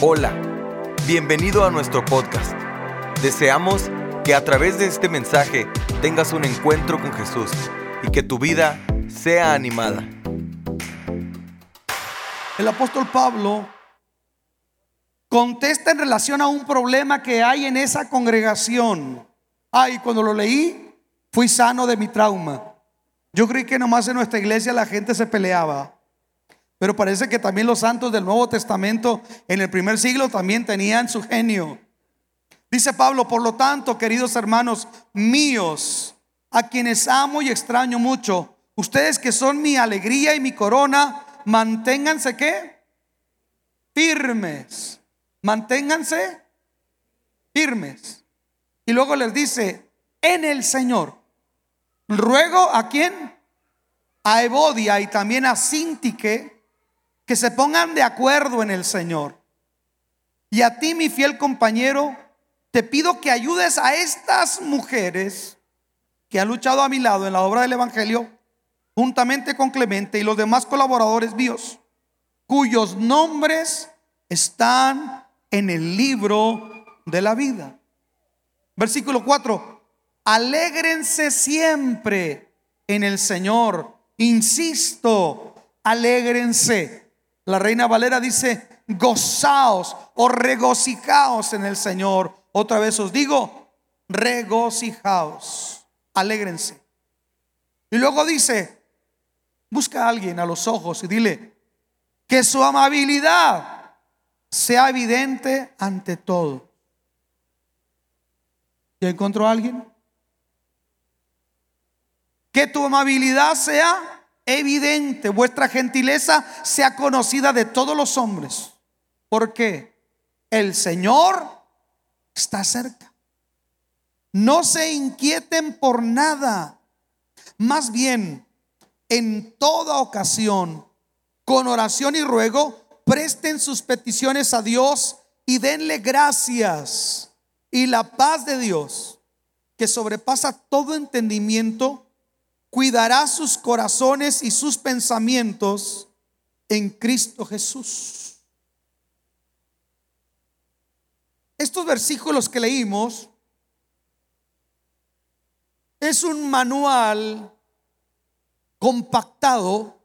Hola, bienvenido a nuestro podcast. Deseamos que a través de este mensaje tengas un encuentro con Jesús y que tu vida sea animada. El apóstol Pablo contesta en relación a un problema que hay en esa congregación. Ay, cuando lo leí, fui sano de mi trauma. Yo creí que nomás en nuestra iglesia la gente se peleaba. Pero parece que también los santos del Nuevo Testamento en el primer siglo también tenían su genio. Dice Pablo, por lo tanto, queridos hermanos míos, a quienes amo y extraño mucho, ustedes que son mi alegría y mi corona, manténganse qué? Firmes. Manténganse firmes. Y luego les dice, en el Señor. Ruego a quién? A Evodia y también a Sintique que se pongan de acuerdo en el Señor. Y a ti, mi fiel compañero, te pido que ayudes a estas mujeres que han luchado a mi lado en la obra del Evangelio, juntamente con Clemente y los demás colaboradores míos, cuyos nombres están en el libro de la vida. Versículo 4. Alégrense siempre en el Señor. Insisto, alégrense. La reina Valera dice, gozaos o regocijaos en el Señor. Otra vez os digo, regocijaos, alégrense. Y luego dice, busca a alguien a los ojos y dile, que su amabilidad sea evidente ante todo. ¿Ya encontró a alguien? Que tu amabilidad sea evidente, vuestra gentileza sea conocida de todos los hombres. Porque el Señor está cerca. No se inquieten por nada. Más bien, en toda ocasión, con oración y ruego, presten sus peticiones a Dios y denle gracias. Y la paz de Dios, que sobrepasa todo entendimiento, cuidará sus corazones y sus pensamientos en Cristo Jesús. Estos versículos que leímos es un manual compactado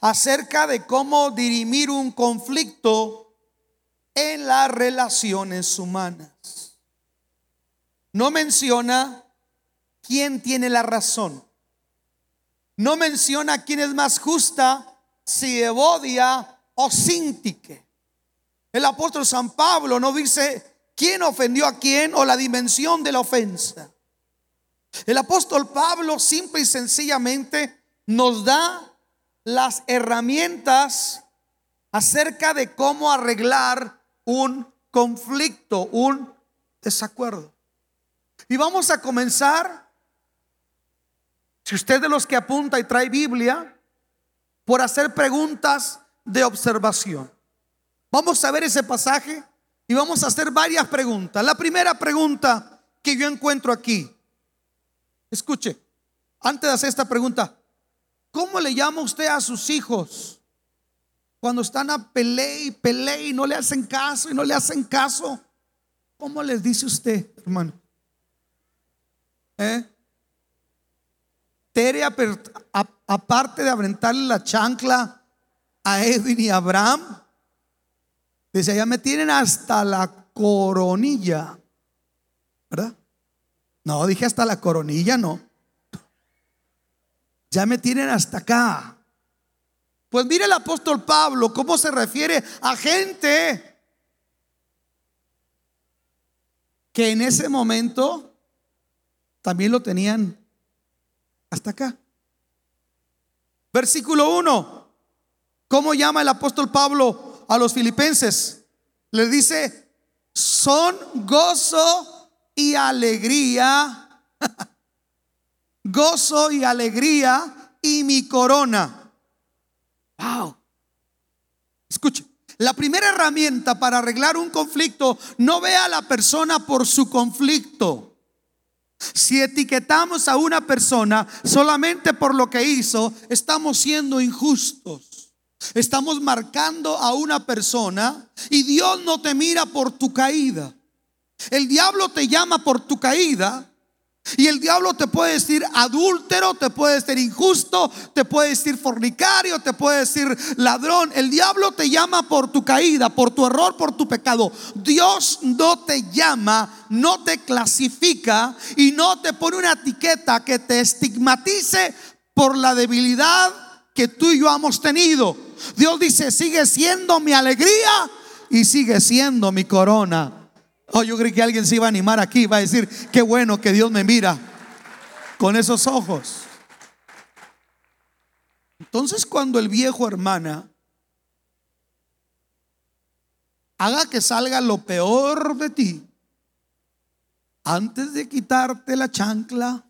acerca de cómo dirimir un conflicto en las relaciones humanas. No menciona quién tiene la razón. No menciona quién es más justa, si Evodia o Sintique. El apóstol San Pablo no dice quién ofendió a quién o la dimensión de la ofensa. El apóstol Pablo simple y sencillamente nos da las herramientas acerca de cómo arreglar un conflicto, un desacuerdo. Y vamos a comenzar si usted de los que apunta y trae Biblia, por hacer preguntas de observación. Vamos a ver ese pasaje y vamos a hacer varias preguntas. La primera pregunta que yo encuentro aquí, escuche, antes de hacer esta pregunta, ¿cómo le llama usted a sus hijos cuando están a pelear y pelear y no le hacen caso y no le hacen caso? ¿Cómo les dice usted, hermano? ¿Eh? Aparte de aventarle la chancla a Edwin y a Abraham, dice, ya me tienen hasta la coronilla. ¿Verdad? No, dije hasta la coronilla, no. Ya me tienen hasta acá. Pues mire el apóstol Pablo cómo se refiere a gente que en ese momento también lo tenían hasta acá. Versículo 1. ¿Cómo llama el apóstol Pablo a los filipenses? Le dice, son gozo y alegría. gozo y alegría y mi corona. Wow. Escuche. La primera herramienta para arreglar un conflicto, no ve a la persona por su conflicto. Si etiquetamos a una persona solamente por lo que hizo, estamos siendo injustos. Estamos marcando a una persona y Dios no te mira por tu caída. El diablo te llama por tu caída y el diablo te puede decir adúltero, te puede decir injusto, te puede decir fornicario, te puede decir ladrón. El diablo te llama por tu caída, por tu error, por tu pecado. Dios no te llama, no te clasifica y no te pone una etiqueta que te estigmatice por la debilidad que tú y yo hemos tenido. Dios dice, sigue siendo mi alegría y sigue siendo mi corona. Oh, yo creí que alguien se iba a animar aquí, va a decir, qué bueno que Dios me mira con esos ojos. Entonces cuando el viejo hermana haga que salga lo peor de ti, antes de quitarte la chancla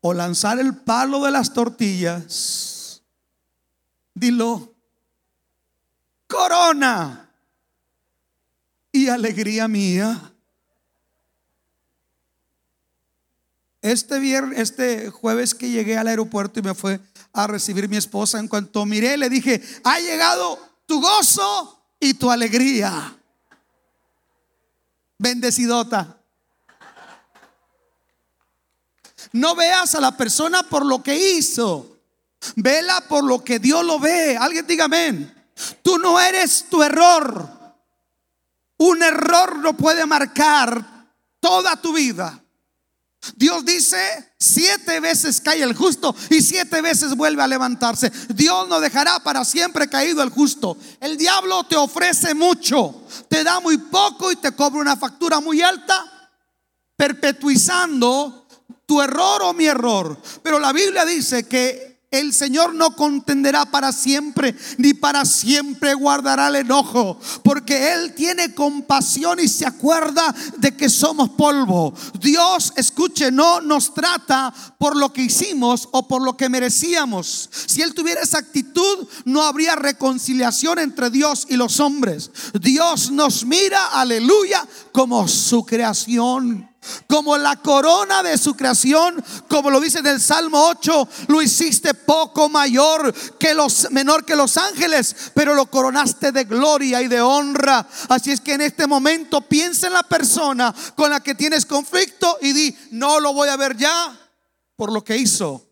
o lanzar el palo de las tortillas, dilo, corona y alegría mía. Este viernes, este jueves que llegué al aeropuerto y me fue a recibir mi esposa, en cuanto miré le dije, ha llegado tu gozo y tu alegría. Bendecidota. No veas a la persona por lo que hizo. Vela por lo que Dios lo ve. Alguien diga amén. Tú no eres tu error. Un error no puede marcar toda tu vida. Dios dice, siete veces cae el justo y siete veces vuelve a levantarse. Dios no dejará para siempre caído el justo. El diablo te ofrece mucho, te da muy poco y te cobra una factura muy alta, perpetuizando tu error o mi error. Pero la Biblia dice que el Señor no contenderá para siempre, ni para siempre guardará el enojo, porque Él tiene compasión y se acuerda de que somos polvo. Dios, escuche, no nos trata por lo que hicimos o por lo que merecíamos. Si Él tuviera esa actitud, no habría reconciliación entre Dios y los hombres. Dios nos mira, aleluya, como su creación como la corona de su creación, como lo dice en el Salmo 8, lo hiciste poco mayor que los menor que los ángeles, pero lo coronaste de gloria y de honra. Así es que en este momento piensa en la persona con la que tienes conflicto y di, no lo voy a ver ya por lo que hizo.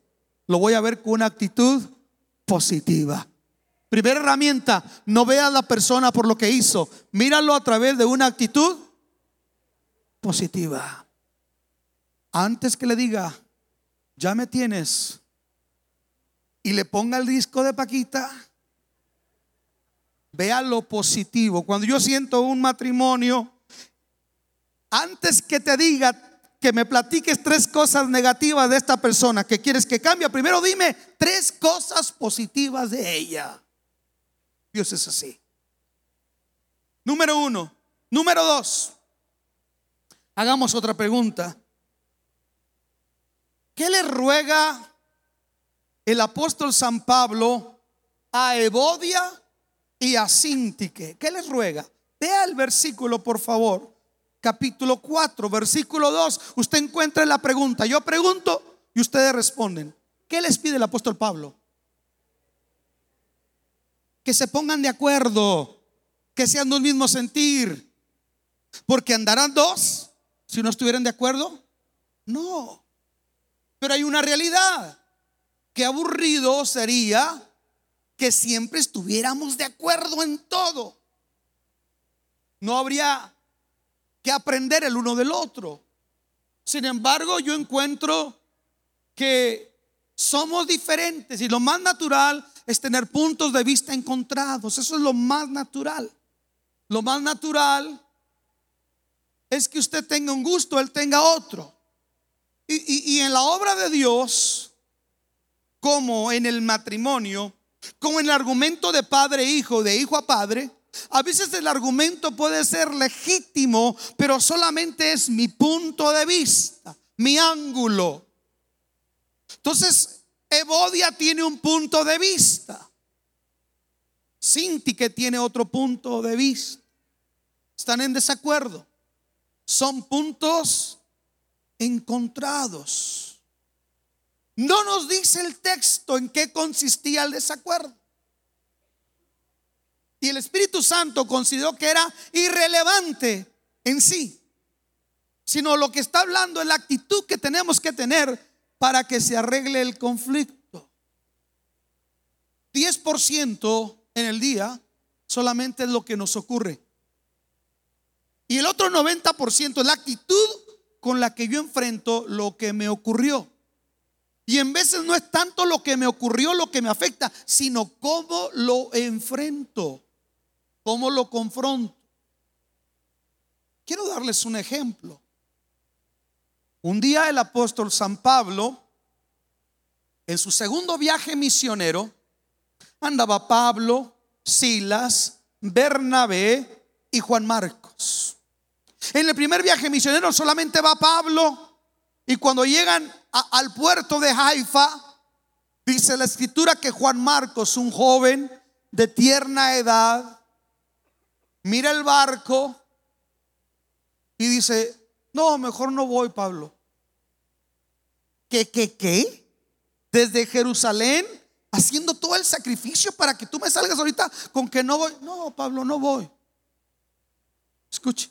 Lo voy a ver con una actitud positiva. Primera herramienta, no vea a la persona por lo que hizo, míralo a través de una actitud positiva. Antes que le diga, ya me tienes, y le ponga el disco de Paquita, vea lo positivo. Cuando yo siento un matrimonio, antes que te diga que me platiques tres cosas negativas de esta persona que quieres que cambie, primero dime tres cosas positivas de ella. Dios es así. Número uno. Número dos. Hagamos otra pregunta. ¿Qué le ruega el apóstol San Pablo a Evodia y a Sintique? ¿Qué les ruega? Vea el versículo, por favor. Capítulo 4, versículo 2. Usted encuentra la pregunta. Yo pregunto y ustedes responden. ¿Qué les pide el apóstol Pablo? Que se pongan de acuerdo, que sean de un mismo sentir. Porque andarán dos si no estuvieran de acuerdo? No. Pero hay una realidad. Qué aburrido sería que siempre estuviéramos de acuerdo en todo. No habría que aprender el uno del otro. Sin embargo, yo encuentro que somos diferentes y lo más natural es tener puntos de vista encontrados. Eso es lo más natural. Lo más natural es que usted tenga un gusto, él tenga otro. Y, en la obra de Dios, como en el matrimonio, como en el argumento de padre e hijo, de hijo a padre, a veces el argumento puede ser legítimo, pero solamente es mi punto de vista, mi ángulo. Entonces, Evodia tiene un punto de vista. Sinti que tiene otro punto de vista. Están en desacuerdo son puntos encontrados. No nos dice el texto en qué consistía el desacuerdo. Y el Espíritu Santo consideró que era irrelevante en sí, sino lo que está hablando es la actitud que tenemos que tener para que se arregle el conflicto. 10% en el día solamente es lo que nos ocurre. Y el otro 90% es la actitud con la que yo enfrento lo que me ocurrió. Y en veces no es tanto lo que me ocurrió lo que me afecta, sino cómo lo enfrento, cómo lo confronto. Quiero darles un ejemplo. Un día el apóstol San Pablo, en su segundo viaje misionero, andaba Pablo, Silas, Bernabé y Juan Marcos. En el primer viaje misionero solamente va Pablo y cuando llegan al puerto de Haifa, dice la escritura que Juan Marcos, un joven de tierna edad, mira el barco y dice, no, mejor no voy, Pablo. ¿Qué, qué, qué? Desde Jerusalén, haciendo todo el sacrificio para que tú me salgas ahorita con que no voy. No, Pablo, no voy. Escuche,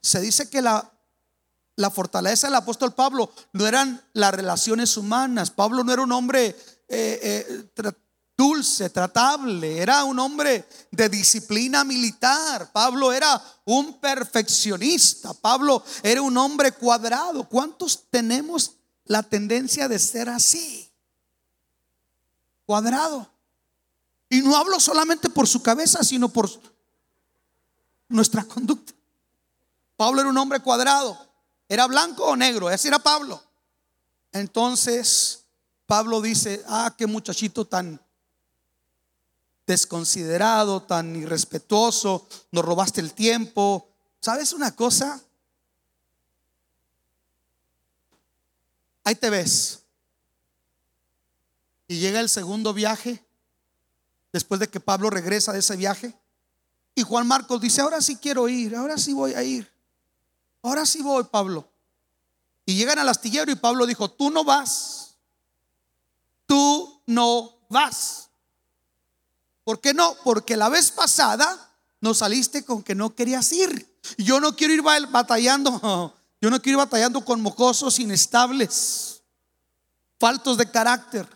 se dice que la, fortaleza del apóstol Pablo no eran las relaciones humanas. Pablo no era un hombre eh, eh, dulce, tratable, era un hombre de disciplina militar. Pablo era un perfeccionista. Pablo era un hombre cuadrado. ¿Cuántos tenemos la tendencia de ser así? Cuadrado. Y no hablo solamente por su cabeza, sino por nuestra conducta. Pablo era un hombre cuadrado. ¿Era blanco o negro? Ese era Pablo. Entonces, Pablo dice, ah, qué muchachito tan desconsiderado, tan irrespetuoso, nos robaste el tiempo. ¿Sabes una cosa? Ahí te ves. Y llega el segundo viaje, después de que Pablo regresa de ese viaje. Y Juan Marcos dice, ahora sí quiero ir, ahora sí voy a ir. Ahora sí voy, Pablo. Y llegan al astillero y Pablo dijo, tú no vas. Tú no vas. ¿Por qué no? Porque la vez pasada nos saliste con que no querías ir. Yo no quiero ir batallando, yo no quiero ir batallando con mocosos inestables, faltos de carácter,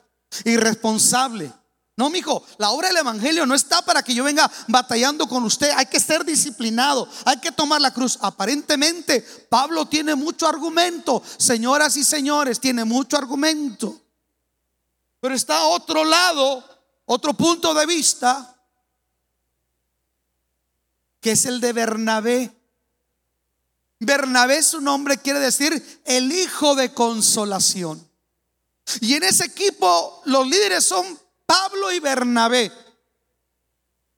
irresponsable. No, mijo, la obra del Evangelio no está para que yo venga batallando con usted. Hay que ser disciplinado, hay que tomar la cruz. Aparentemente, Pablo tiene mucho argumento. Señoras y señores, tiene mucho argumento. Pero está otro lado otro punto de vista, que es el de Bernabé. Bernabé su nombre quiere decir el hijo de consolación. Y en ese equipo los líderes son Pablo y Bernabé.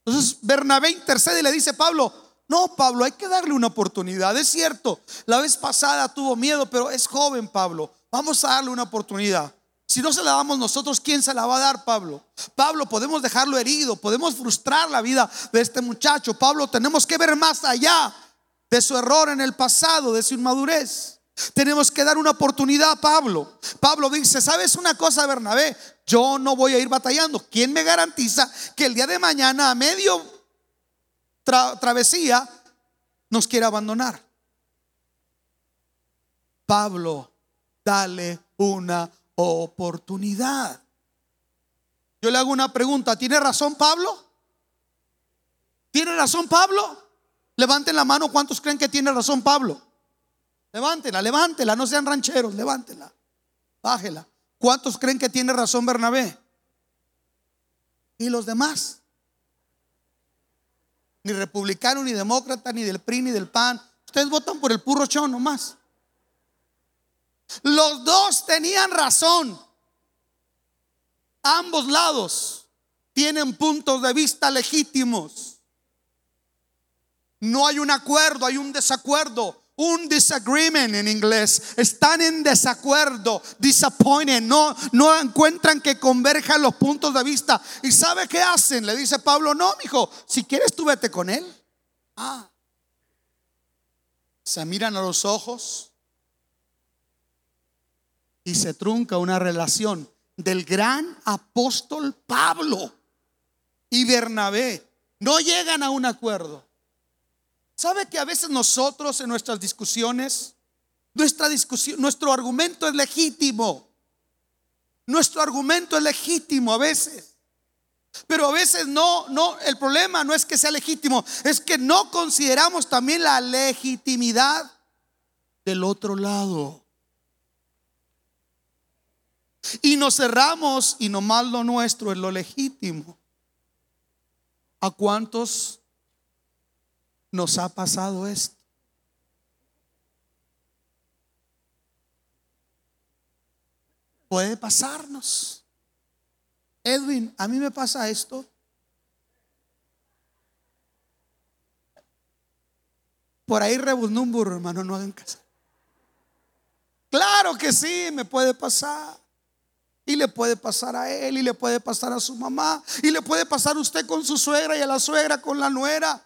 Entonces Bernabé intercede y le dice Pablo, no Pablo, hay que darle una oportunidad. Es cierto, la vez pasada tuvo miedo, pero es joven Pablo. Vamos a darle una oportunidad. Si no se la damos nosotros, ¿quién se la va a dar, Pablo? Pablo, podemos dejarlo herido, podemos frustrar la vida de este muchacho. Pablo, tenemos que ver más allá de su error en el pasado, de su inmadurez. Tenemos que dar una oportunidad a Pablo. Pablo dice, ¿sabes una cosa, Bernabé? Yo no voy a ir batallando. ¿Quién me garantiza que el día de mañana, a medio travesía, nos quiera abandonar? Pablo, dale una oportunidad. Yo le hago una pregunta, ¿tiene razón Pablo? ¿Tiene razón Pablo? Levanten la mano, ¿cuántos creen que tiene razón Pablo? Levántela, levántela, no sean rancheros, levántela, bájela. ¿Cuántos creen que tiene razón Bernabé? ¿Y los demás? Ni republicano, ni demócrata, ni del PRI, ni del PAN. Ustedes votan por el purro chón nomás. Los dos tenían razón. Ambos lados tienen puntos de vista legítimos. No hay un acuerdo, hay un desacuerdo. Un disagreement en inglés. Están en desacuerdo, disappointed. No, no encuentran que converjan los puntos de vista. ¿Y sabe qué hacen? Le dice Pablo, no, hijo, si quieres tú vete con él. Ah. Se miran a los ojos y se trunca una relación del gran apóstol Pablo y Bernabé. no llegan a un acuerdo. ¿Sabe que a veces nosotros en nuestras discusiones, nuestra discusión, nuestro argumento es legítimo? Nuestro argumento es legítimo a veces. Pero a veces no, no, el problema no es que sea legítimo, es que no consideramos también la legitimidad del otro lado. Y nos cerramos y nomás lo nuestro es lo legítimo. ¿A cuántos nos ha pasado esto? Puede pasarnos. Edwin, a mí me pasa esto. Por ahí rebusnó un burro, hermano, no hagan caso. Claro que sí, me puede pasar. Y le puede pasar a él, y le puede pasar a su mamá, y le puede pasar a usted con su suegra y a la suegra con la nuera.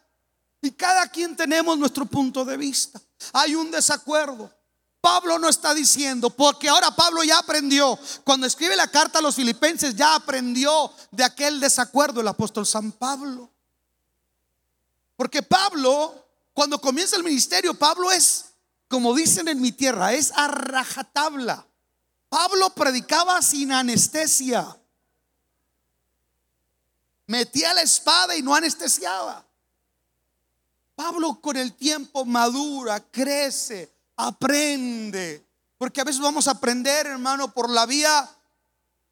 Y cada quien tenemos nuestro punto de vista. Hay un desacuerdo. Pablo no está diciendo, porque ahora Pablo ya aprendió. Cuando escribe la carta a los filipenses, ya aprendió de aquel desacuerdo el apóstol San Pablo. Porque Pablo, cuando comienza el ministerio, Pablo es, como dicen en mi tierra, es a rajatabla. Pablo predicaba sin anestesia. Metía la espada y no anestesiaba. Pablo con el tiempo madura, crece, aprende. Porque a veces vamos a aprender, hermano, por la vía,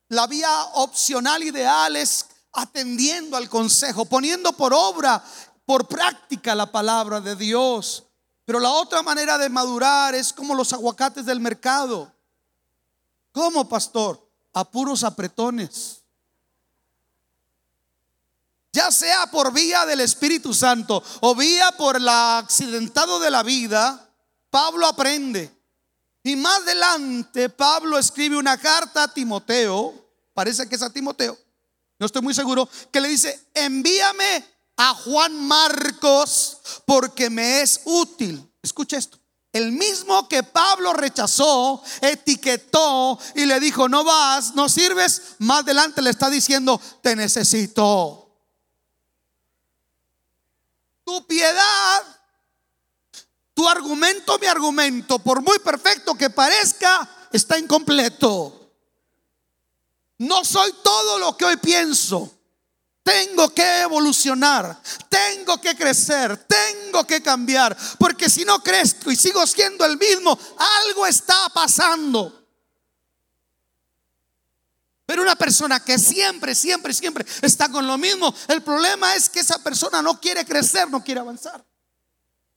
la vía opcional ideal es atendiendo al consejo, poniendo por obra, por práctica la palabra de Dios. Pero la otra manera de madurar es como los aguacates del mercado. ¿Cómo, pastor? A puros apretones. Ya sea por vía del Espíritu Santo o vía por el accidentado de la vida, Pablo aprende. Y más adelante, Pablo escribe una carta a Timoteo, parece que es a Timoteo, no estoy muy seguro, que le dice, envíame a Juan Marcos porque me es útil. Escucha esto. El mismo que Pablo rechazó, etiquetó y le dijo, no vas, no sirves, más adelante le está diciendo, te necesito. Tu piedad, tu argumento, mi argumento, por muy perfecto que parezca, está incompleto. No soy todo lo que hoy pienso. Tengo que evolucionar, tengo que crecer, tengo que cambiar, porque si no crezco y sigo siendo el mismo, algo está pasando. Pero una persona que siempre, siempre, siempre está con lo mismo, el problema es que esa persona no quiere crecer, no quiere avanzar.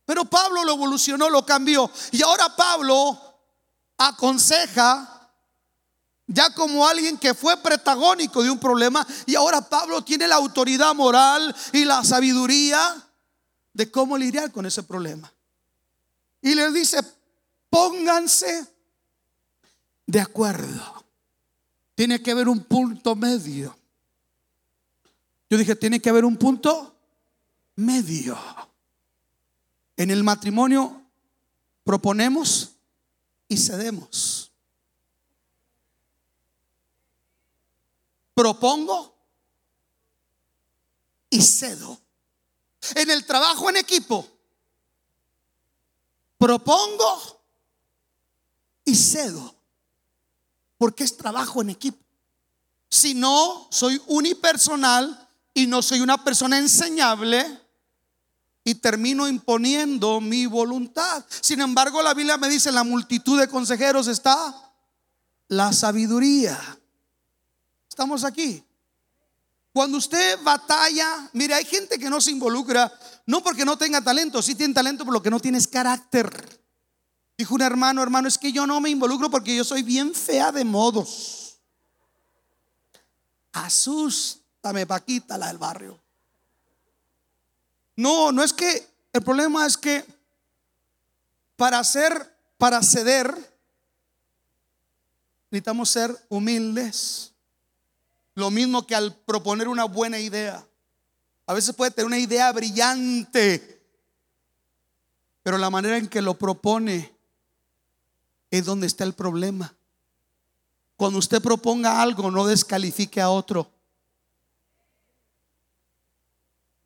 Pero Pablo lo evolucionó, lo cambió. Y ahora Pablo aconseja ya como alguien que fue protagónico de un problema y ahora Pablo tiene la autoridad moral y la sabiduría de cómo lidiar con ese problema. Y les dice, pónganse de acuerdo. Tiene que haber un punto medio. Yo dije, tiene que haber un punto medio. En el matrimonio proponemos y cedemos. propongo y cedo. En el trabajo en equipo, propongo y cedo. Porque es trabajo en equipo. Si no, soy unipersonal y no soy una persona enseñable y termino imponiendo mi voluntad. Sin embargo, la Biblia me dice, en la multitud de consejeros está la sabiduría. Estamos aquí. Cuando usted batalla, mire, hay gente que no se involucra, no porque no tenga talento, sí tiene talento, pero lo que no tiene es carácter. Dijo un hermano, hermano, es que yo no me involucro porque yo soy bien fea de modos. Asústame, Paquita, la del barrio. No, no es que, el problema es que para hacer, para ceder, necesitamos ser humildes. Lo mismo que al proponer una buena idea. A veces puede tener una idea brillante, pero la manera en que lo propone es donde está el problema. Cuando usted proponga algo, no descalifique a otro.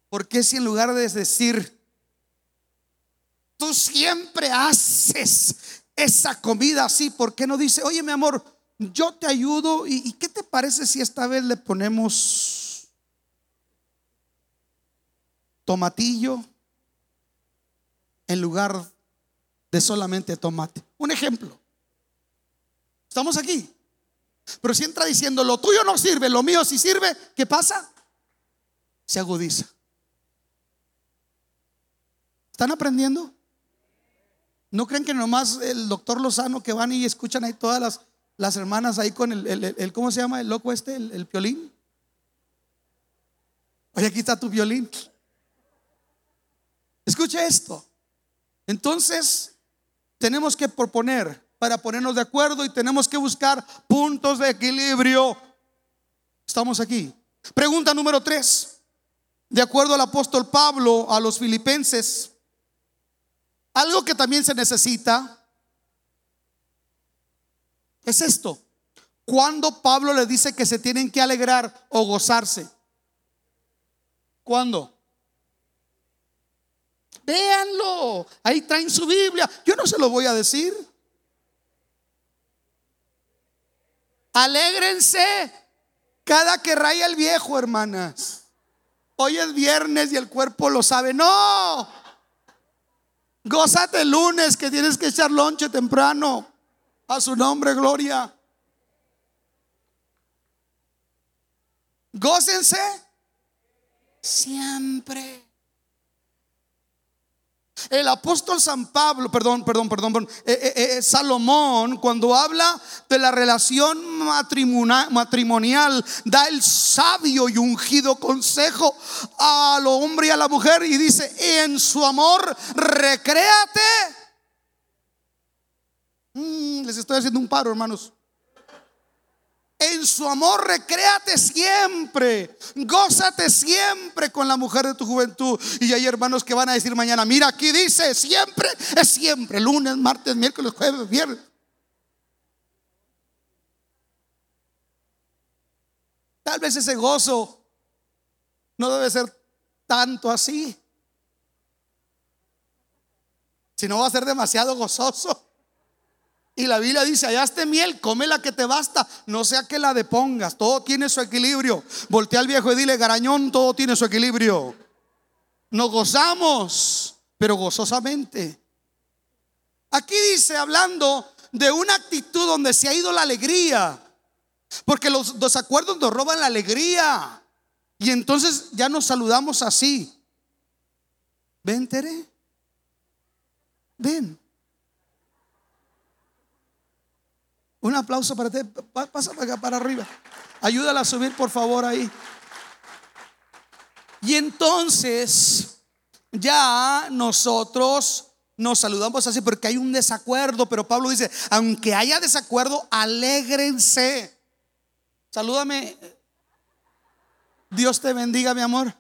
¿Por qué si en lugar de decir, tú siempre haces esa comida así, ¿por qué no dice, oye mi amor, yo te ayudo y, y qué te parece si esta vez le ponemos tomatillo en lugar de solamente tomate? Un ejemplo. Estamos aquí. Pero si entra diciendo, lo tuyo no sirve, lo mío sí sirve, ¿qué pasa? Se agudiza. ¿Están aprendiendo? ¿No creen que nomás el doctor Lozano que van y escuchan ahí todas las, las hermanas ahí con el, el, ¿cómo se llama? El loco este, el, el violín. Oye, aquí está tu violín. Escuche esto. Entonces, tenemos que proponer para ponernos de acuerdo y tenemos que buscar puntos de equilibrio. Estamos aquí. Pregunta número tres. De acuerdo al apóstol Pablo a los filipenses, algo que también se necesita es esto. Cuando Pablo le dice que se tienen que alegrar o gozarse? ¿Cuándo? Véanlo. Ahí traen su Biblia. Yo no se lo voy a decir. Alégrense cada que raya el viejo, hermanas. Hoy es viernes y el cuerpo lo sabe. No. Gózate el lunes que tienes que echar lonche temprano. A su nombre, gloria. Gócense siempre. El apóstol San Pablo, perdón, perdón, perdón, eh, eh, eh, Salomón, cuando habla de la relación matrimonial, da el sabio y ungido consejo al hombre y a la mujer y dice, en su amor, recréate. Mm, les estoy haciendo un paro, hermanos. En su amor recréate siempre. Gózate siempre con la mujer de tu juventud. Y hay hermanos que van a decir mañana, mira, aquí dice, siempre es siempre. Lunes, martes, miércoles, jueves, viernes. Tal vez ese gozo no debe ser tanto así. Si no va a ser demasiado gozoso. Y la Biblia dice, allá esté miel, come la que te basta, no sea que la depongas, todo tiene su equilibrio. Voltea al viejo y dile, garañón, todo tiene su equilibrio. Nos gozamos, pero gozosamente. Aquí dice, hablando de una actitud donde se ha ido la alegría, porque los desacuerdos nos roban la alegría. Y entonces ya nos saludamos así. Ven, Tere. Ven. Un aplauso para ti. Pasa para acá, para arriba. Ayúdala a subir, por favor, ahí. Y entonces, ya nosotros nos saludamos así porque hay un desacuerdo, pero Pablo dice, aunque haya desacuerdo, alégrense. Salúdame. Dios te bendiga, mi amor.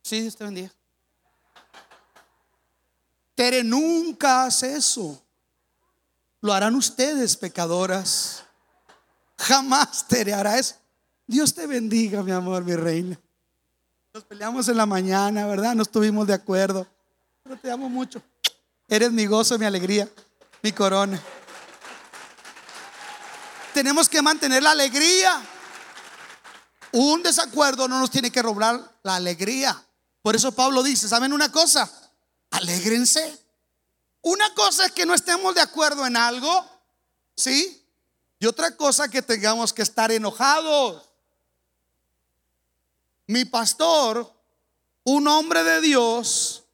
Sí, Dios te bendiga. Tere nunca hace eso. Lo harán ustedes, pecadoras. Jamás te hará eso. Dios te bendiga, mi amor, mi reina. Nos peleamos en la mañana, ¿verdad? No estuvimos de acuerdo. Pero te amo mucho. Eres mi gozo, mi alegría, mi corona. Tenemos que mantener la alegría. Un desacuerdo no nos tiene que robar la alegría. Por eso Pablo dice, ¿saben una cosa? Alégrense. Una cosa es que no estemos de acuerdo en algo, ¿sí? Y otra cosa que tengamos que estar enojados. Mi pastor, un hombre de Dios,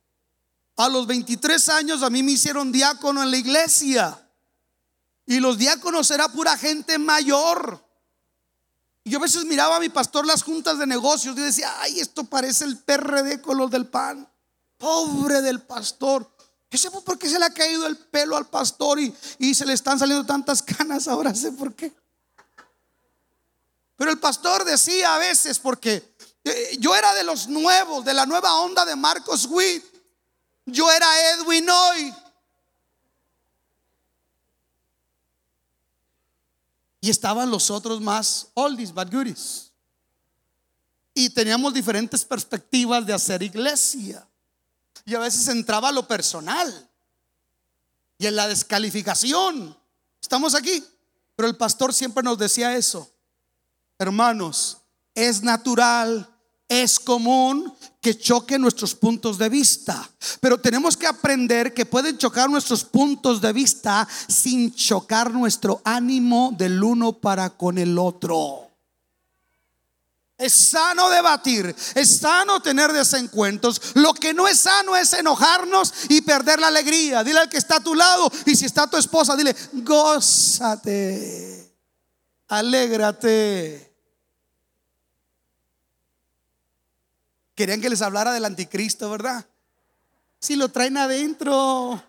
a los 23 años a mí me hicieron diácono en la iglesia. Y los diáconos era pura gente mayor. Y yo a veces miraba a mi pastor las juntas de negocios y decía, ay, esto parece el PRD con los del pan. Pobre del pastor. Yo sé por qué se le ha caído el pelo al pastor y, y se le están saliendo tantas canas, ahora sé por qué. Pero el pastor decía a veces, porque eh, yo era de los nuevos, de la nueva onda de Marcos Witt. Yo era Edwin hoy. Y estaban los otros más oldies, but goodies. y teníamos diferentes perspectivas de hacer iglesia. Y a veces entraba lo personal y en la descalificación. Estamos aquí. Pero el pastor siempre nos decía eso. Hermanos, es natural, es común que choquen nuestros puntos de vista. Pero tenemos que aprender que pueden chocar nuestros puntos de vista sin chocar nuestro ánimo del uno para con el otro. Es sano debatir, es sano tener desencuentros. Lo que no es sano es enojarnos y perder la alegría. Dile al que está a tu lado y si está tu esposa, dile, gózate, alégrate. Querían que les hablara del anticristo, ¿verdad? Si lo traen adentro.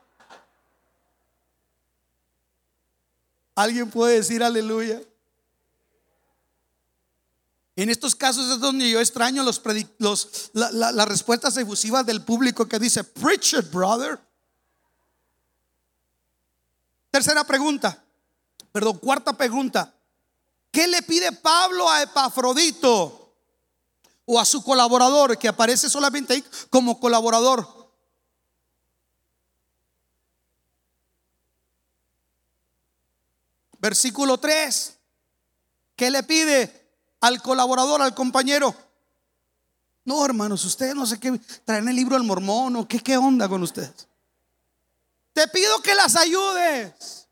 ¿Alguien puede decir aleluya? En estos casos es donde yo extraño los, las respuestas efusivas del público que dice, preach it, brother. Tercera pregunta, perdón, cuarta pregunta. ¿Qué le pide Pablo a Epafrodito o a su colaborador que aparece solamente ahí como colaborador? Versículo 3. ¿Qué le pide? Al colaborador, al compañero. No, hermanos, ustedes no sé qué traen el libro del mormón o qué, qué onda con ustedes. Te pido que las ayudes.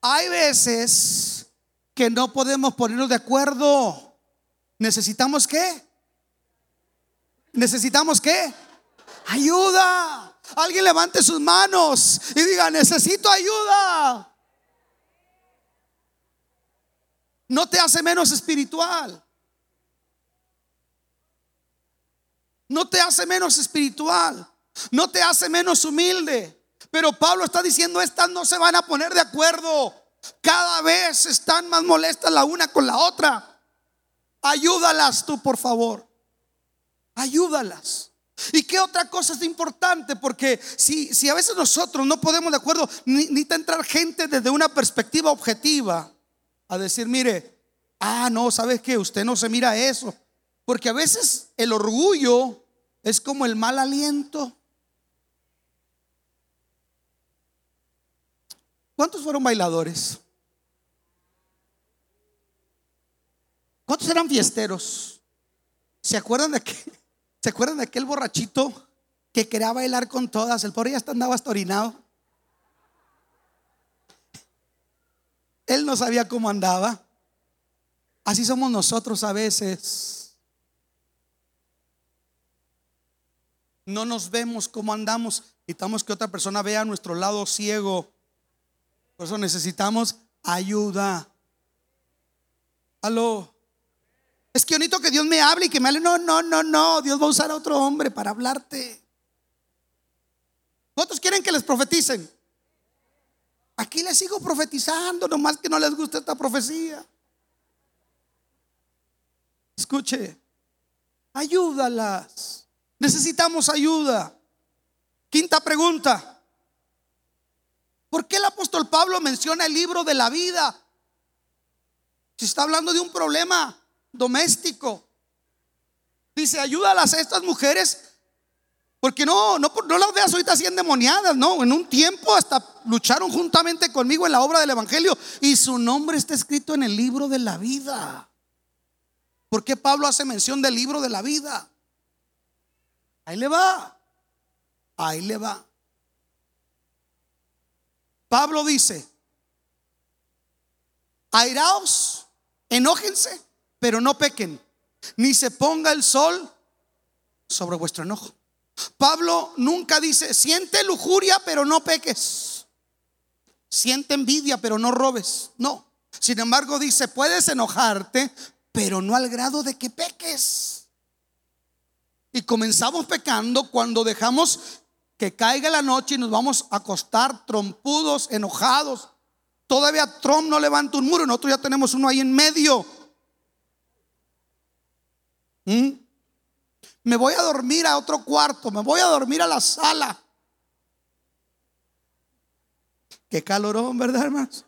Hay veces que no podemos ponernos de acuerdo. ¿Necesitamos qué? ¿Necesitamos qué? Ayuda. Alguien levante sus manos y diga, necesito ayuda. No te hace menos espiritual. No te hace menos espiritual. No te hace menos humilde. Pero Pablo está diciendo, estas no se van a poner de acuerdo. Cada vez están más molestas la una con la otra. Ayúdalas tú, por favor. Ayúdalas. ¿Y qué otra cosa es importante? Porque si, si a veces nosotros no podemos de acuerdo, ni, ni entrar gente desde una perspectiva objetiva a decir, mire, ah, no, ¿sabes qué? Usted no se mira eso. Porque a veces el orgullo es como el mal aliento. ¿Cuántos fueron bailadores? ¿Cuántos eran fiesteros? ¿Se acuerdan de aquel, ¿se acuerdan de aquel borrachito que quería bailar con todas? El pobre ya andaba hasta orinado. Él no sabía cómo andaba. Así somos nosotros a veces. No nos vemos cómo andamos. Necesitamos que otra persona vea nuestro lado ciego. Por eso necesitamos ayuda. Aló. Es que bonito que Dios me hable y que me hable. No, no, no, no. Dios va a usar a otro hombre para hablarte. ¿Cuántos quieren que les profeticen? Aquí les sigo profetizando, nomás que no les gusta esta profecía. Escuche, ayúdalas. Necesitamos ayuda. Quinta pregunta. ¿Por qué el apóstol Pablo menciona el libro de la vida? Si está hablando de un problema doméstico. Dice, ayúdalas a estas mujeres porque no, no, no las veas ahorita así endemoniadas, no. En un tiempo hasta lucharon juntamente conmigo en la obra del Evangelio y su nombre está escrito en el libro de la vida. ¿Por qué Pablo hace mención del libro de la vida? Ahí le va. Ahí le va. Pablo dice, airaos, enójense, pero no pequen, ni se ponga el sol sobre vuestro enojo. Pablo nunca dice, siente lujuria, pero no peques. Siente envidia, pero no robes. No. Sin embargo, dice, puedes enojarte, pero no al grado de que peques. Y comenzamos pecando cuando dejamos que caiga la noche y nos vamos a acostar trompudos, enojados. Todavía Trump no levanta un muro, nosotros ya tenemos uno ahí en medio. ¿Mm? Me voy a dormir a otro cuarto, me voy a dormir a la sala. Qué calorón, ¿verdad, hermanos?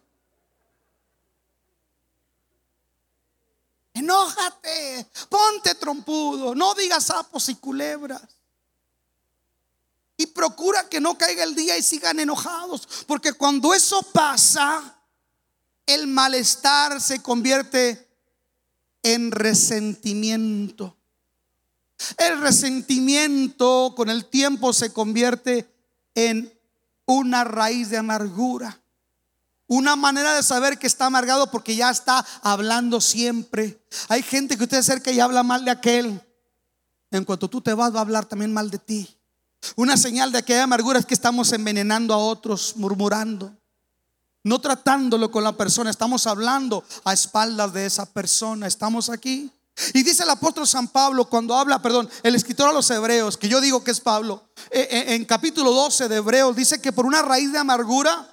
Enójate, ponte trompudo, no digas sapos y culebras. Y procura que no caiga el día y sigan enojados, porque cuando eso pasa, el malestar se convierte en resentimiento. El resentimiento con el tiempo se convierte en una raíz de amargura. Una manera de saber que está amargado porque ya está hablando siempre. Hay gente que usted acerca y habla mal de aquel. En cuanto tú te vas, va a hablar también mal de ti. Una señal de que hay amargura es que estamos envenenando a otros, murmurando. No tratándolo con la persona, estamos hablando a espaldas de esa persona. Estamos aquí. Y dice el apóstol San Pablo cuando habla, perdón, el escritor a los hebreos, que yo digo que es Pablo, eh, eh, en capítulo 12 de Hebreos, dice que por una raíz de amargura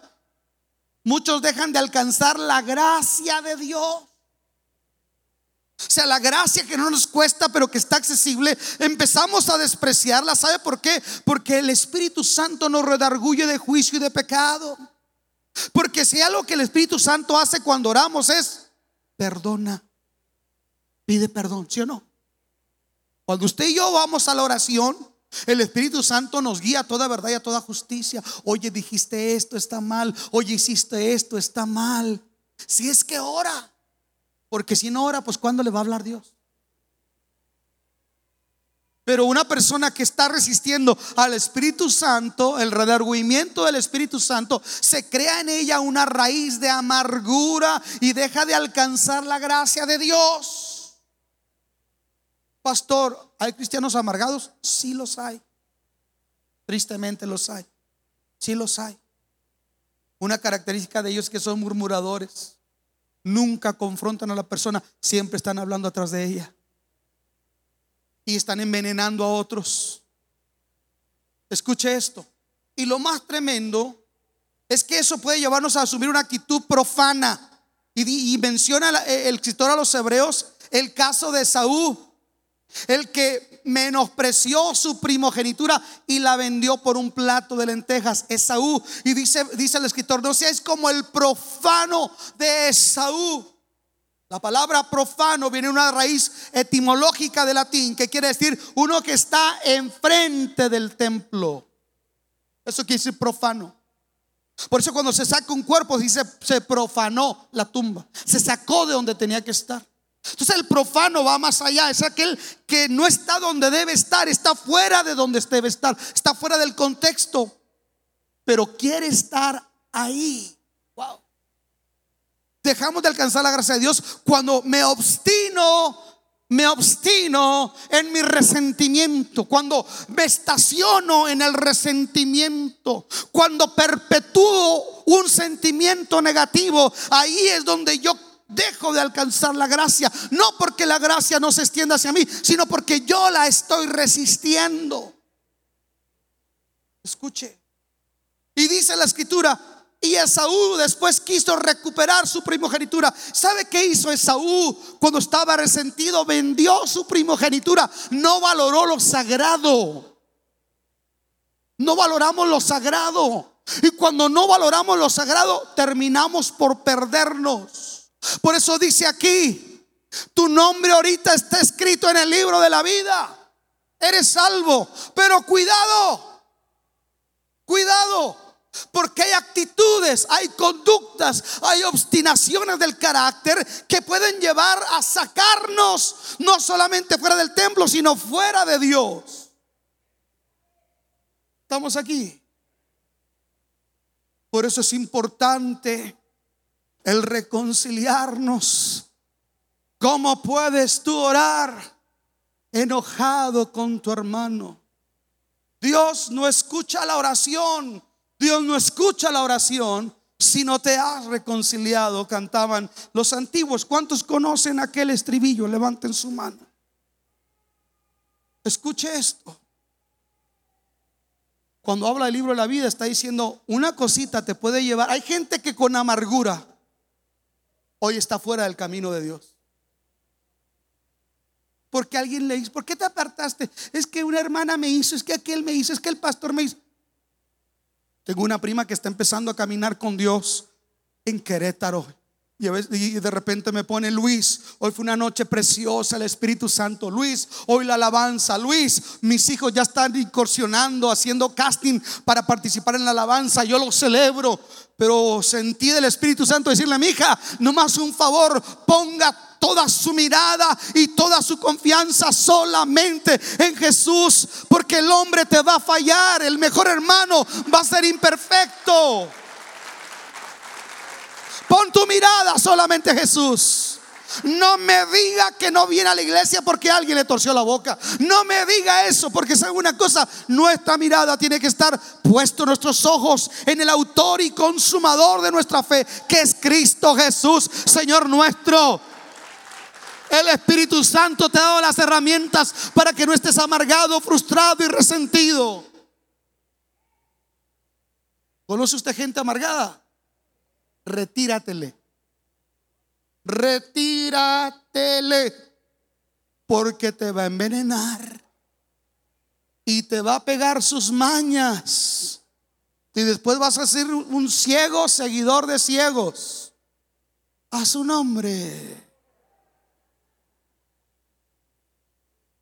muchos dejan de alcanzar la gracia de Dios. O sea, la gracia que no nos cuesta, pero que está accesible, empezamos a despreciarla. ¿Sabe por qué? Porque el Espíritu Santo nos redarguye de juicio y de pecado. Porque si algo que el Espíritu Santo hace cuando oramos es perdona pide perdón, ¿sí o no? Cuando usted y yo vamos a la oración, el Espíritu Santo nos guía a toda verdad y a toda justicia. Oye, dijiste esto, está mal. Oye, hiciste esto, está mal. Si es que ora. Porque si no ora, pues ¿cuándo le va a hablar Dios? Pero una persona que está resistiendo al Espíritu Santo, el redargüimiento del Espíritu Santo, se crea en ella una raíz de amargura y deja de alcanzar la gracia de Dios. Pastor, ¿hay cristianos amargados? Sí los hay. Tristemente los hay. Sí los hay. Una característica de ellos es que son murmuradores. Nunca confrontan a la persona, siempre están hablando atrás de ella. Y están envenenando a otros. Escuche esto. Y lo más tremendo es que eso puede llevarnos a asumir una actitud profana. Y, menciona el escritor a los hebreos el caso de Saúl el que menospreció su primogenitura y la vendió por un plato de lentejas, Esaú. Y dice, dice el escritor, no seáis como el profano de Esaú. La palabra profano viene de una raíz etimológica de latín que quiere decir uno que está enfrente del templo. Eso quiere decir profano. Por eso cuando se saca un cuerpo dice se profanó la tumba, se sacó de donde tenía que estar. Entonces el profano va más allá, es aquel que no está donde debe estar, está fuera de donde debe estar, está fuera del contexto, pero quiere estar ahí. Wow. Dejamos de alcanzar la gracia de Dios cuando me obstino, me obstino en mi resentimiento, cuando me estaciono en el resentimiento, cuando perpetúo un sentimiento negativo, ahí es donde yo dejo de alcanzar la gracia. No porque la gracia no se extienda hacia mí, sino porque yo la estoy resistiendo. Escuche. Y dice la escritura, y Esaú después quiso recuperar su primogenitura. ¿Sabe qué hizo Esaú cuando estaba resentido? Vendió su primogenitura. No valoró lo sagrado. No valoramos lo sagrado. Y cuando no valoramos lo sagrado, terminamos por perdernos. Por eso dice aquí, tu nombre ahorita está escrito en el libro de la vida. Eres salvo, pero cuidado, cuidado. Porque hay actitudes, hay conductas, hay obstinaciones del carácter que pueden llevar a sacarnos no solamente fuera del templo, sino fuera de Dios. Estamos aquí. Por eso es importante el reconciliarnos. ¿Cómo puedes tú orar enojado con tu hermano? Dios no escucha la oración. Dios no escucha la oración si no te has reconciliado, cantaban los antiguos. ¿Cuántos conocen aquel estribillo? Levanten su mano. Escuche esto. Cuando habla del libro de la vida está diciendo, una cosita te puede llevar. Hay gente que con amargura hoy está fuera del camino de Dios. Porque alguien le dice, ¿por qué te apartaste? Es que una hermana me hizo, es que aquel me hizo, es que el pastor me hizo. Tengo una prima que está empezando a caminar con Dios en Querétaro. Y, de repente me pone Luis, hoy fue una noche preciosa, el Espíritu Santo. Luis, hoy la alabanza. Luis, mis hijos ya están incursionando, haciendo casting para participar en la alabanza. Yo lo celebro, pero sentí del Espíritu Santo decirle a mi hija, nomás un favor, ponga toda su mirada y toda su confianza solamente en Jesús, porque el hombre te va a fallar, el mejor hermano va a ser imperfecto. Pon tu mirada solamente en Jesús. No me diga que no viene a la iglesia porque alguien le torció la boca. No me diga eso porque sabe una cosa, nuestra mirada tiene que estar puesto nuestros ojos en el autor y consumador de nuestra fe, que es Cristo Jesús, Señor nuestro. El Espíritu Santo te ha dado las herramientas para que no estés amargado, frustrado y resentido. ¿Conoce usted gente amargada? Retíratele. Retíratele. Porque te va a envenenar. Y te va a pegar sus mañas. Y después vas a ser un ciego seguidor de ciegos. A su nombre.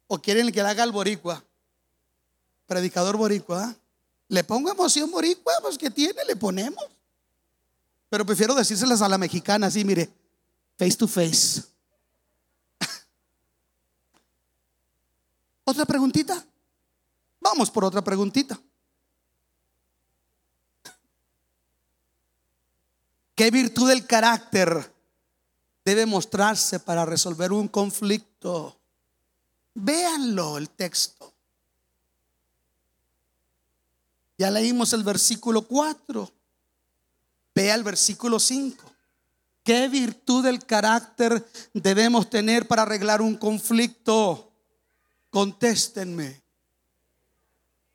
¿O quieren que le haga al boricua? Predicador boricua. Le pongo emoción boricua, pues que tiene, le ponemos. Pero prefiero decírselas a la mexicana, así, mire, face to face. ¿Otra preguntita? Vamos por otra preguntita. ¿Qué virtud del carácter debe mostrarse para resolver un conflicto? Véanlo el texto. Ya leímos el versículo 4. Vea el versículo 5. ¿Qué virtud del carácter debemos tener para arreglar un conflicto? Contéstenme.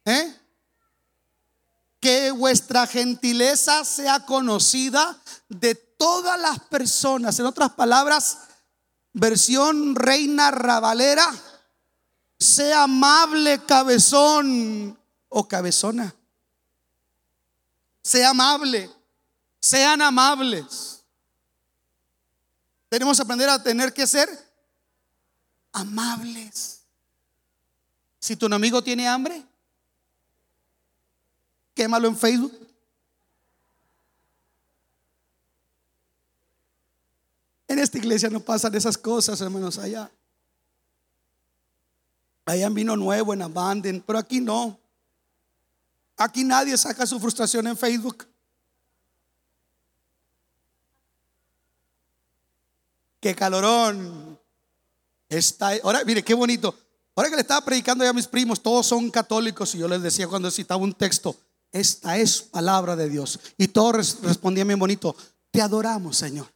¿Eh? Que vuestra gentileza sea conocida de todas las personas. En otras palabras, versión reina rabalera, sea amable cabezón o cabezona. Sea amable, sean amables. Tenemos que aprender a tener que ser amables. Si tu amigo tiene hambre, quémalo en Facebook. En esta iglesia no pasan esas cosas, hermanos, allá. Allá vino nuevo, en Abanden, pero aquí no. Aquí nadie saca su frustración en Facebook. Qué calorón. Está, ahora, mire, qué bonito. Ahora que le estaba predicando ya a mis primos, todos son católicos y yo les decía cuando citaba un texto, esta es palabra de Dios. Y todos respondían bien bonito, te adoramos, Señor.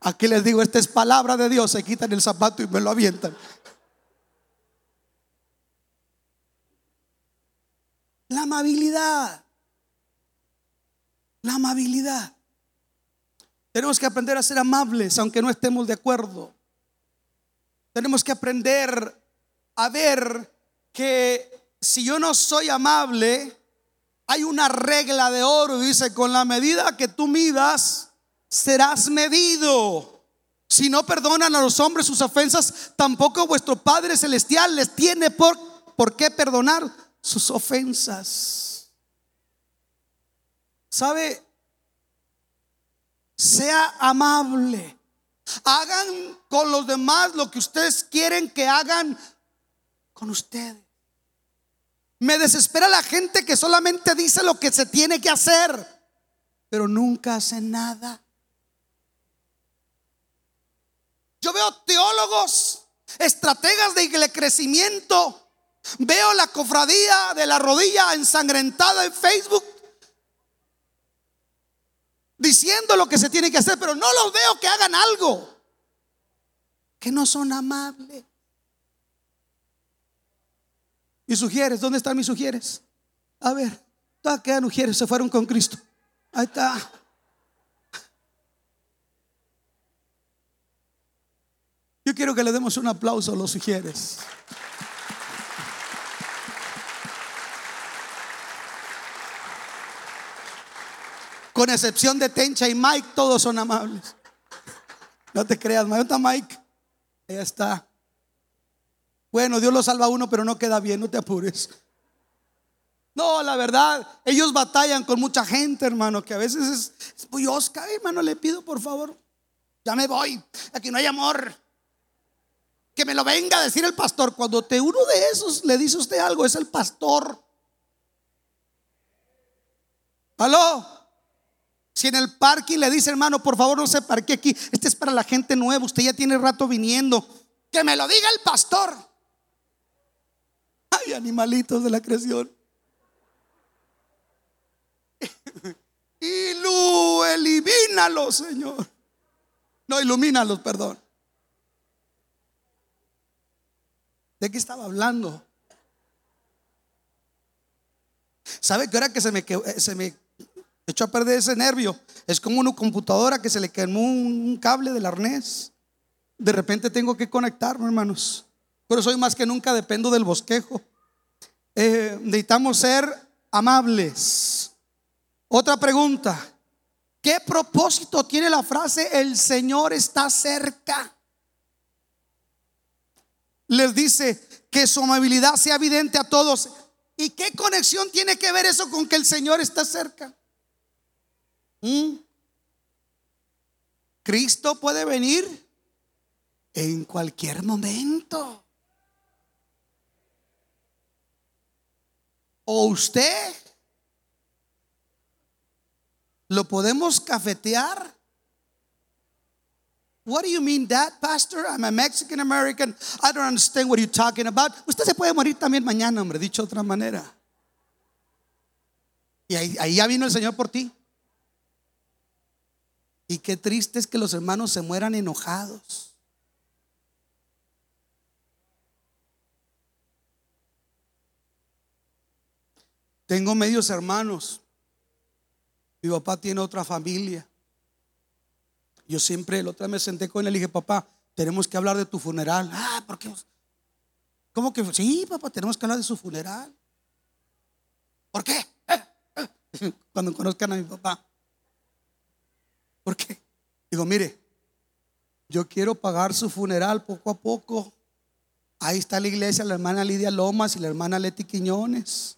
Aquí les digo, esta es palabra de Dios, se quitan el zapato y me lo avientan. La amabilidad. La amabilidad. Tenemos que aprender a ser amables aunque no estemos de acuerdo. Tenemos que aprender a ver que si yo no soy amable, hay una regla de oro. Dice, con la medida que tú midas, serás medido. Si no perdonan a los hombres sus ofensas, tampoco vuestro Padre Celestial les tiene por, por qué perdonar sus ofensas. ¿Sabe? Sea amable. Hagan con los demás lo que ustedes quieren que hagan con ustedes. Me desespera la gente que solamente dice lo que se tiene que hacer, pero nunca hace nada. Yo veo teólogos, estrategas de crecimiento. Veo la cofradía de la rodilla ensangrentada en Facebook diciendo lo que se tiene que hacer, pero no los veo que hagan algo. Que no son amables. ¿Y sugieres? ¿Dónde están mis sugieres? A ver, todas quedan sugieres, se fueron con Cristo. Ahí está. Yo quiero que le demos un aplauso a los sugieres. Con excepción de Tencha y Mike, todos son amables. No te creas, ¿dónde está Mike? Ahí está. Bueno, Dios lo salva a uno, pero no queda bien, no te apures. No, la verdad, ellos batallan con mucha gente, hermano, que a veces es, muy Oscar, hermano, le pido por favor, ya me voy, aquí no hay amor. Que me lo venga a decir el pastor. Cuando te uno de esos le dice usted algo, es el pastor. ¿Aló? Si en el parque le dice, hermano, por favor no se parque aquí, este es para la gente nueva, usted ya tiene rato viniendo. Que me lo diga el pastor. Ay, animalitos de la creación. Ilu, elimínalos, Señor. No, ilumínalos, perdón. ¿De qué estaba hablando? ¿Sabe que ahora que se me, eh, se me echó a perder ese nervio? Es como una computadora que se le quemó un cable del arnés. De repente tengo que conectarme, hermanos. Pero soy más que nunca dependo del bosquejo. Eh, necesitamos ser amables. Otra pregunta. ¿Qué propósito tiene la frase el Señor está cerca? Les dice que su amabilidad sea evidente a todos. ¿Y qué conexión tiene que ver eso con que el Señor está cerca? ¿Mm? Cristo puede venir en cualquier momento. O usted lo podemos cafetear. What do you mean that, pastor? I'm a Mexican American. I don't understand what you're talking about. Usted se puede morir también mañana, hombre, dicho de otra manera. Y ahí, ahí ya vino el Señor por ti. Y qué triste es que los hermanos se mueran enojados. Tengo medios hermanos. Mi papá tiene otra familia. Yo siempre, el otro día me senté con él y dije, papá, tenemos que hablar de tu funeral. Ah, ¿por qué? ¿Cómo que? Sí, papá, tenemos que hablar de su funeral. ¿Por qué? Cuando conozcan a mi papá. ¿Por qué? Digo, mire, yo quiero pagar su funeral poco a poco. Ahí está la iglesia, la hermana Lidia Lomas y la hermana Leti Quiñones.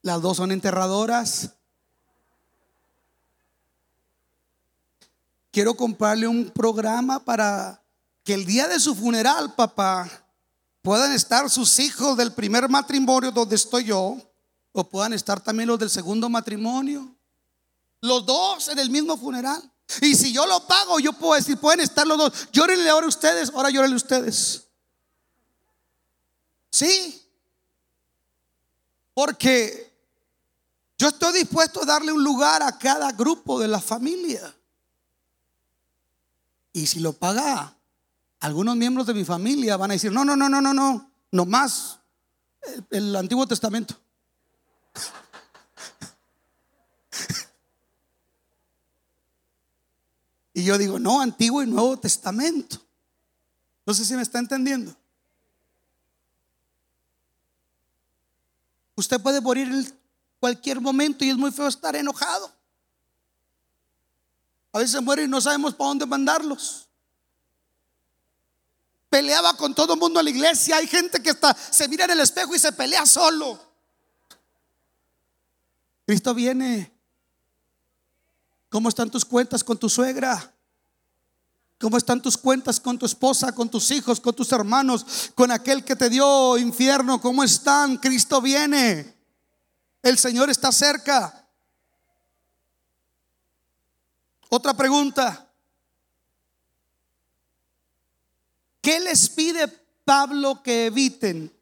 Las dos son enterradoras. Quiero comprarle un programa para que el día de su funeral, papá, puedan estar sus hijos del primer matrimonio donde estoy yo, o puedan estar también los del segundo matrimonio. Los dos en el mismo funeral. Y si yo lo pago, yo puedo decir, pueden estar los dos. Llórenle ahora ustedes, ahora llórenle ustedes. Sí. Porque yo estoy dispuesto a darle un lugar a cada grupo de la familia. Y si lo paga, algunos miembros de mi familia van a decir, no, no, no, no, no, no, no más el, el Antiguo Testamento. Y yo digo, no, Antiguo y Nuevo Testamento. No sé si me está entendiendo. Usted puede morir cualquier momento y es muy feo estar enojado. A veces muere y no sabemos para dónde mandarlos. Peleaba con todo el mundo en la iglesia. Hay gente que está, se mira en el espejo y se pelea solo. Cristo viene. ¿Cómo están tus cuentas con tu suegra? ¿Cómo están tus cuentas con tu esposa, con tus hijos, con tus hermanos, con aquel que te dio infierno? ¿Cómo están? Cristo viene. El Señor está cerca. Otra pregunta. ¿Qué les pide Pablo que eviten?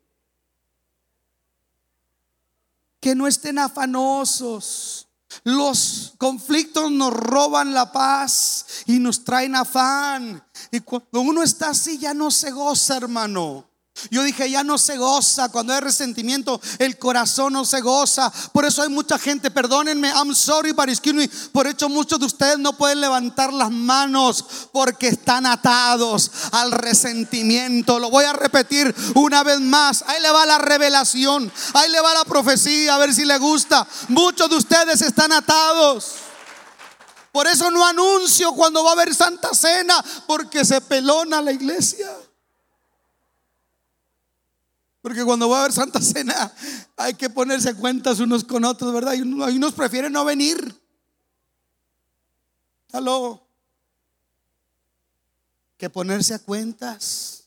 Que no estén afanosos. Los conflictos nos roban la paz y nos traen afán. Y cuando uno está así ya no se goza, hermano. Yo dije, ya no se goza. Cuando hay resentimiento, el corazón no se goza. Por eso hay mucha gente, perdónenme, I'm sorry, but excuse. Por hecho, muchos de ustedes no pueden levantar las manos porque están atados al resentimiento. Lo voy a repetir una vez más. Ahí le va la revelación. Ahí le va la profecía, a ver si le gusta. Muchos de ustedes están atados. Por eso no anuncio cuando va a haber Santa Cena, porque se pelona la iglesia. Porque cuando va a haber Santa Cena hay que ponerse cuentas unos con otros, ¿verdad? Y unos prefieren no venir. Aló. Que ponerse a cuentas.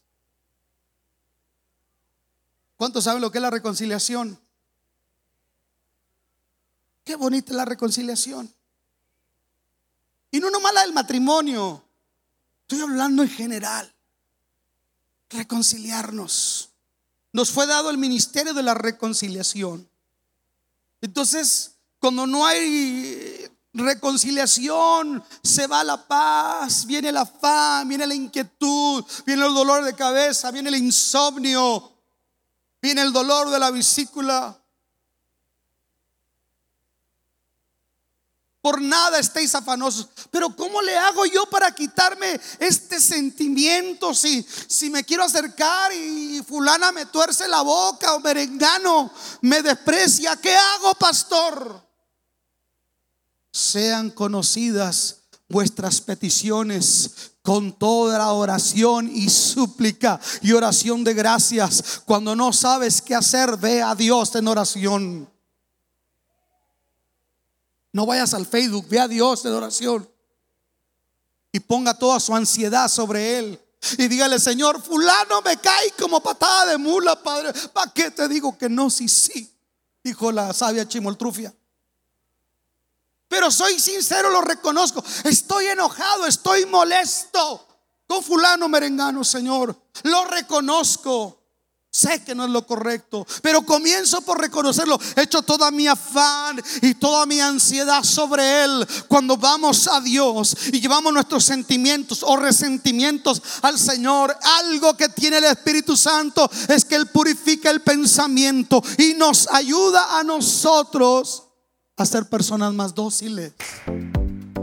¿Cuántos saben lo que es la reconciliación? Qué bonita la reconciliación. Y no nomás la del matrimonio. Estoy hablando en general. Reconciliarnos. Nos fue dado el ministerio de la reconciliación. Entonces, cuando no hay reconciliación, se va la paz, viene la afán, viene la inquietud, viene el dolor de cabeza, viene el insomnio, viene el dolor de la vesícula. Por nada estéis afanosos. Pero ¿cómo le hago yo para quitarme este sentimiento si, si me quiero acercar y fulana me tuerce la boca o merengano me desprecia? ¿Qué hago, pastor? Sean conocidas vuestras peticiones con toda oración y súplica y oración de gracias. Cuando no sabes qué hacer, ve a Dios en oración. No vayas al Facebook, ve a Dios en oración. Y ponga toda su ansiedad sobre Él. Y dígale, Señor, fulano me cae como patada de mula, Padre. ¿Para qué te digo que no? Sí, sí, dijo la sabia Chimoltrufia. Pero soy sincero, lo reconozco. Estoy enojado, estoy molesto con fulano merengano, Señor. Lo reconozco. Sé que no es lo correcto, pero comienzo por reconocerlo. He hecho toda mi afán y toda mi ansiedad sobre Él. Cuando vamos a Dios y llevamos nuestros sentimientos o resentimientos al Señor, algo que tiene el Espíritu Santo es que Él purifica el pensamiento y nos ayuda a nosotros a ser personas más dóciles.